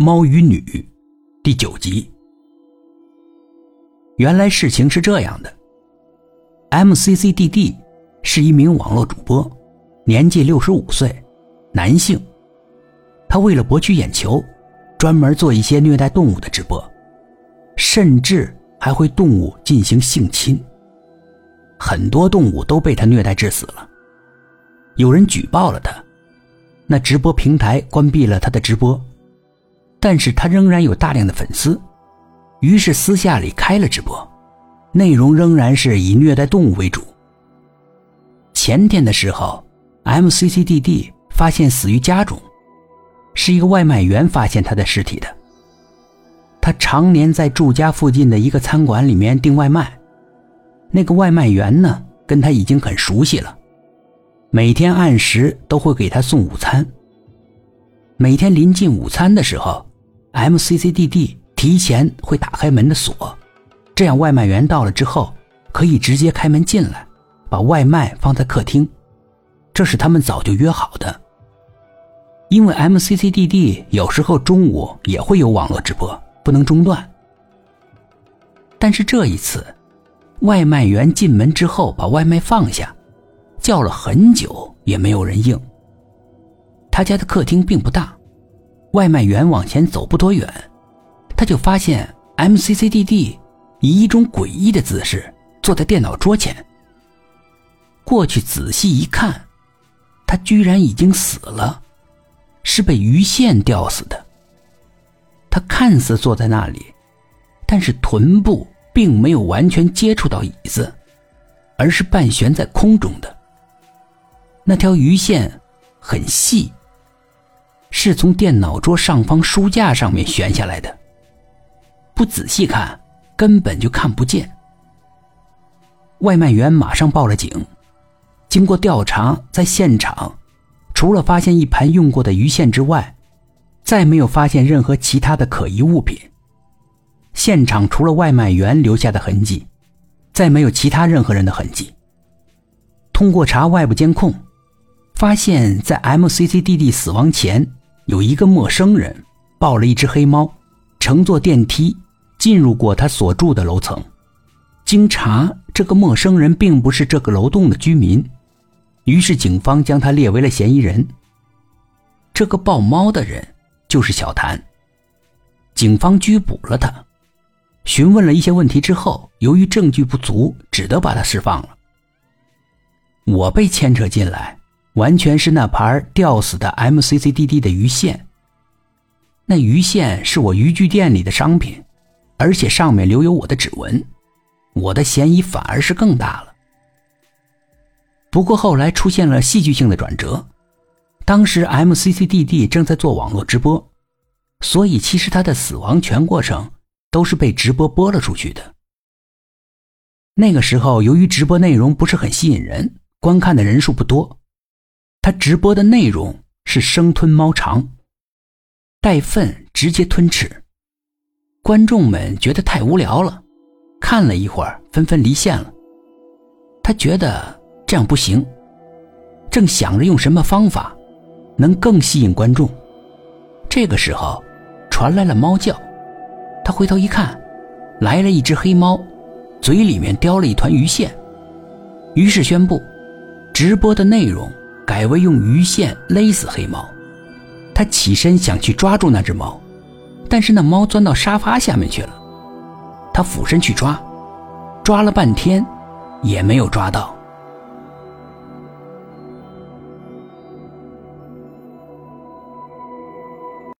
猫与女》第九集。原来事情是这样的：MCCDD 是一名网络主播，年纪六十五岁，男性。他为了博取眼球，专门做一些虐待动物的直播，甚至还会动物进行性侵。很多动物都被他虐待致死了。有人举报了他，那直播平台关闭了他的直播。但是他仍然有大量的粉丝，于是私下里开了直播，内容仍然是以虐待动物为主。前天的时候，MCCDD 发现死于家中，是一个外卖员发现他的尸体的。他常年在住家附近的一个餐馆里面订外卖，那个外卖员呢跟他已经很熟悉了，每天按时都会给他送午餐。每天临近午餐的时候。MCCDD 提前会打开门的锁，这样外卖员到了之后可以直接开门进来，把外卖放在客厅。这是他们早就约好的。因为 MCCDD 有时候中午也会有网络直播，不能中断。但是这一次，外卖员进门之后把外卖放下，叫了很久也没有人应。他家的客厅并不大。外卖员往前走不多远，他就发现 MCCDD 以一种诡异的姿势坐在电脑桌前。过去仔细一看，他居然已经死了，是被鱼线吊死的。他看似坐在那里，但是臀部并没有完全接触到椅子，而是半悬在空中的。那条鱼线很细。是从电脑桌上方书架上面悬下来的，不仔细看根本就看不见。外卖员马上报了警，经过调查，在现场除了发现一盘用过的鱼线之外，再没有发现任何其他的可疑物品。现场除了外卖员留下的痕迹，再没有其他任何人的痕迹。通过查外部监控，发现在 MCCDD 死亡前。有一个陌生人抱了一只黑猫，乘坐电梯进入过他所住的楼层。经查，这个陌生人并不是这个楼栋的居民，于是警方将他列为了嫌疑人。这个抱猫的人就是小谭。警方拘捕了他，询问了一些问题之后，由于证据不足，只得把他释放了。我被牵扯进来。完全是那盘吊死的 MCCDD 的鱼线。那鱼线是我渔具店里的商品，而且上面留有我的指纹，我的嫌疑反而是更大了。不过后来出现了戏剧性的转折，当时 MCCDD 正在做网络直播，所以其实他的死亡全过程都是被直播播了出去的。那个时候由于直播内容不是很吸引人，观看的人数不多。他直播的内容是生吞猫肠，带粪直接吞吃，观众们觉得太无聊了，看了一会儿纷纷离线了。他觉得这样不行，正想着用什么方法能更吸引观众。这个时候传来了猫叫，他回头一看，来了一只黑猫，嘴里面叼了一团鱼线，于是宣布直播的内容。改为用鱼线勒死黑猫，他起身想去抓住那只猫，但是那猫钻到沙发下面去了。他俯身去抓，抓了半天，也没有抓到。